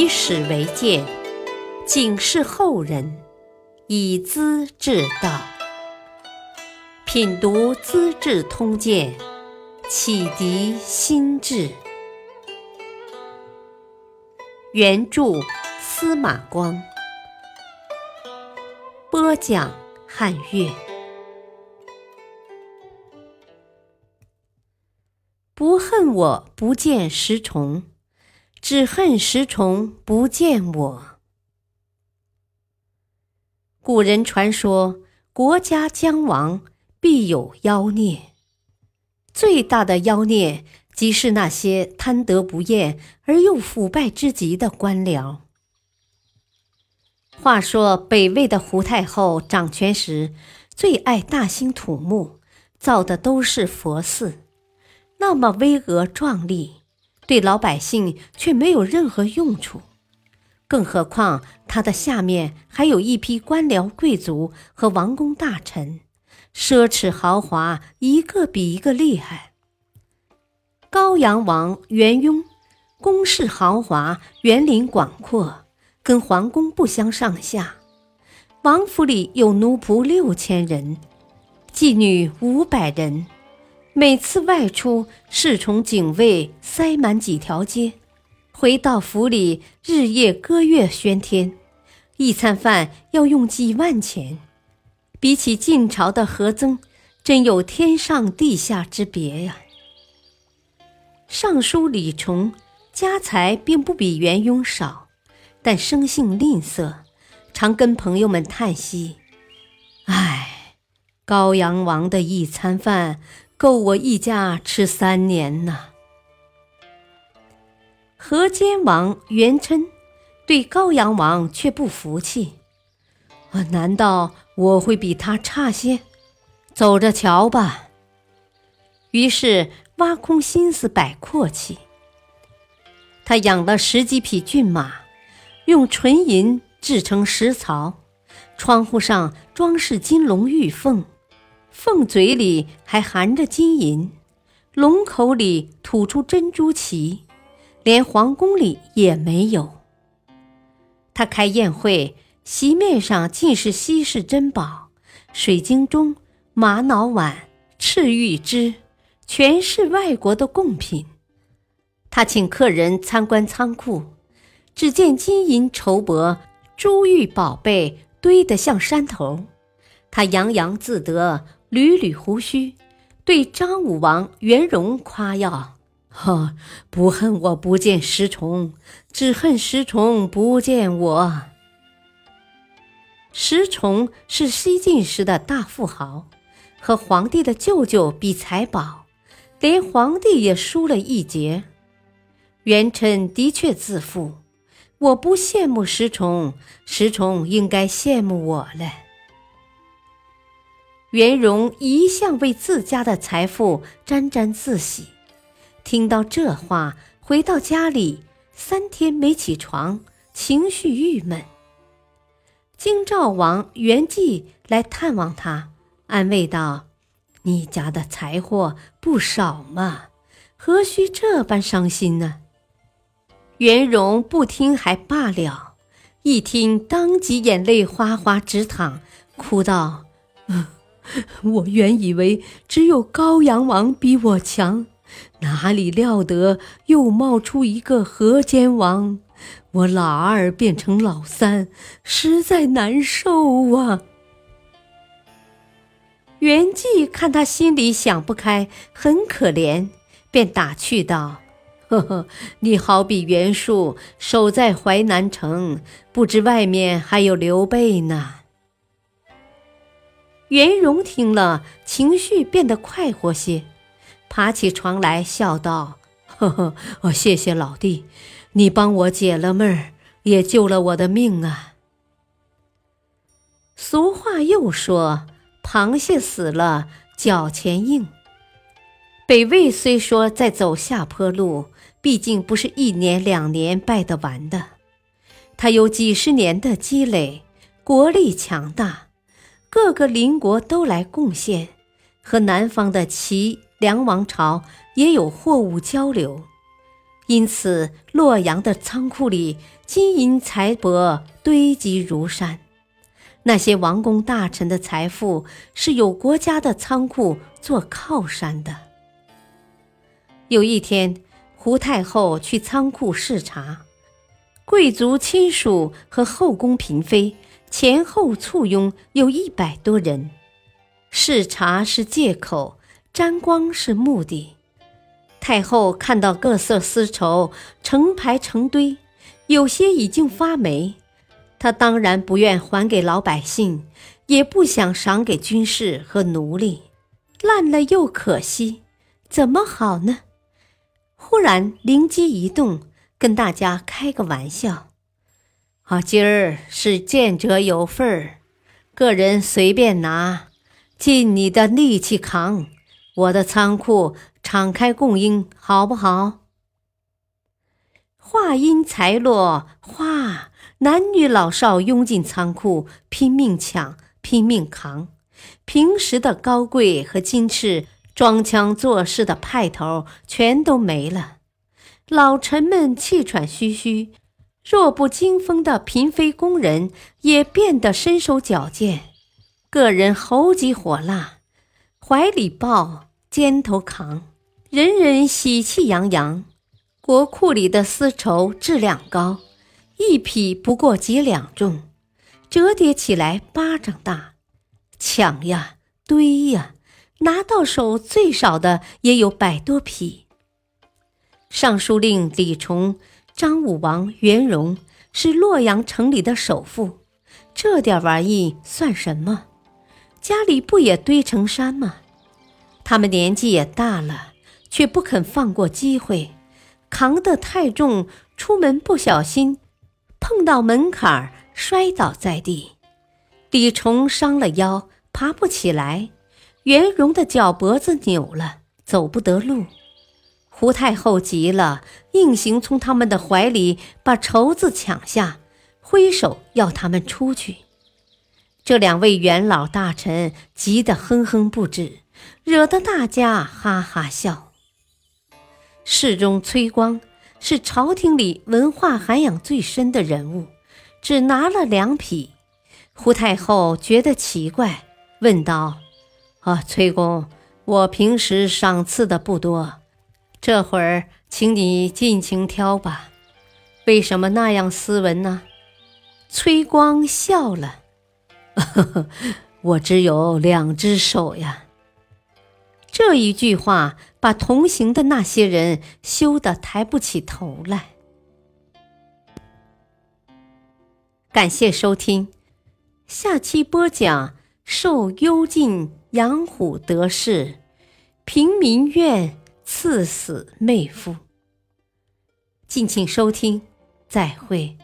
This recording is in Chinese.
以史为鉴，警示后人，以资治道。品读《资治通鉴》，启迪心智。原著司马光，播讲汉乐。不恨我不见石崇，只恨石崇不见我。古人传说，国家将亡，必有妖孽。最大的妖孽。即是那些贪得不厌而又腐败之极的官僚。话说北魏的胡太后掌权时，最爱大兴土木，造的都是佛寺，那么巍峨壮丽，对老百姓却没有任何用处。更何况他的下面还有一批官僚贵族和王公大臣，奢侈豪华，一个比一个厉害。高阳王元雍，宫室豪华，园林广阔，跟皇宫不相上下。王府里有奴仆六千人，妓女五百人。每次外出，侍从警卫塞满几条街。回到府里，日夜歌乐喧天，一餐饭要用几万钱。比起晋朝的何曾，真有天上地下之别呀！尚书李崇家财并不比元雍少，但生性吝啬，常跟朋友们叹息：“唉，高阳王的一餐饭够我一家吃三年呐。”河间王元琛对高阳王却不服气：“难道我会比他差些？走着瞧吧。”于是。挖空心思摆阔气，他养了十几匹骏马，用纯银制成石槽，窗户上装饰金龙玉凤，凤嘴里还含着金银，龙口里吐出珍珠旗，连皇宫里也没有。他开宴会，席面上尽是稀世珍宝，水晶钟、玛瑙碗、赤玉枝。全是外国的贡品。他请客人参观仓库，只见金银绸帛、珠玉宝贝堆得像山头。他洋洋自得，捋捋胡须，对张武王元荣夸耀：“哈，不恨我不见石崇，只恨石崇不见我。”石崇是西晋时的大富豪，和皇帝的舅舅比财宝。连皇帝也输了一截。元稛的确自负，我不羡慕石崇，石崇应该羡慕我了。元荣一向为自家的财富沾沾自喜，听到这话，回到家里三天没起床，情绪郁闷。京兆王元济来探望他，安慰道。你家的财货不少嘛，何须这般伤心呢？元荣不听还罢了，一听当即眼泪哗哗直淌，哭道：“嗯 我原以为只有高阳王比我强，哪里料得又冒出一个河间王，我老二变成老三，实在难受啊！”袁济看他心里想不开，很可怜，便打趣道：“呵呵，你好比袁术守在淮南城，不知外面还有刘备呢。”袁荣听了，情绪变得快活些，爬起床来笑道：“呵 呵，我谢谢老弟，你帮我解了闷儿，也救了我的命啊。”俗话又说。螃蟹死了，脚前硬。北魏虽说在走下坡路，毕竟不是一年两年败得完的。他有几十年的积累，国力强大，各个邻国都来贡献，和南方的齐梁王朝也有货物交流。因此洛阳的仓库里金银财帛堆积如山。那些王公大臣的财富是有国家的仓库做靠山的。有一天，胡太后去仓库视察，贵族亲属和后宫嫔妃前后簇拥，有一百多人。视察是借口，沾光是目的。太后看到各色丝绸成排成堆，有些已经发霉。他当然不愿还给老百姓，也不想赏给军士和奴隶，烂了又可惜，怎么好呢？忽然灵机一动，跟大家开个玩笑：“啊，今儿是见者有份儿，个人随便拿，尽你的力气扛，我的仓库敞开供应，好不好？”话音才落，哗！男女老少拥进仓库，拼命抢，拼命扛。平时的高贵和矜持、装腔作势的派头全都没了。老臣们气喘吁吁，弱不禁风的嫔妃宫人也变得身手矫健，个人猴急火辣，怀里抱，肩头扛，人人喜气洋洋。国库里的丝绸质量高。一匹不过几两重，折叠起来巴掌大，抢呀堆呀，拿到手最少的也有百多匹。尚书令李崇、张武王元荣是洛阳城里的首富，这点玩意算什么？家里不也堆成山吗？他们年纪也大了，却不肯放过机会，扛得太重，出门不小心。碰到门槛，摔倒在地，李崇伤了腰，爬不起来；袁荣的脚脖子扭了，走不得路。胡太后急了，硬行从他们的怀里把绸子抢下，挥手要他们出去。这两位元老大臣急得哼哼不止，惹得大家哈哈笑。侍中崔光。是朝廷里文化涵养最深的人物，只拿了两匹。胡太后觉得奇怪，问道：“啊，崔公，我平时赏赐的不多，这会儿请你尽情挑吧。为什么那样斯文呢？”崔光笑了：“，我只有两只手呀。”这一句话把同行的那些人羞得抬不起头来。感谢收听，下期播讲受幽禁养虎得势，平民怨赐死妹夫。敬请收听，再会。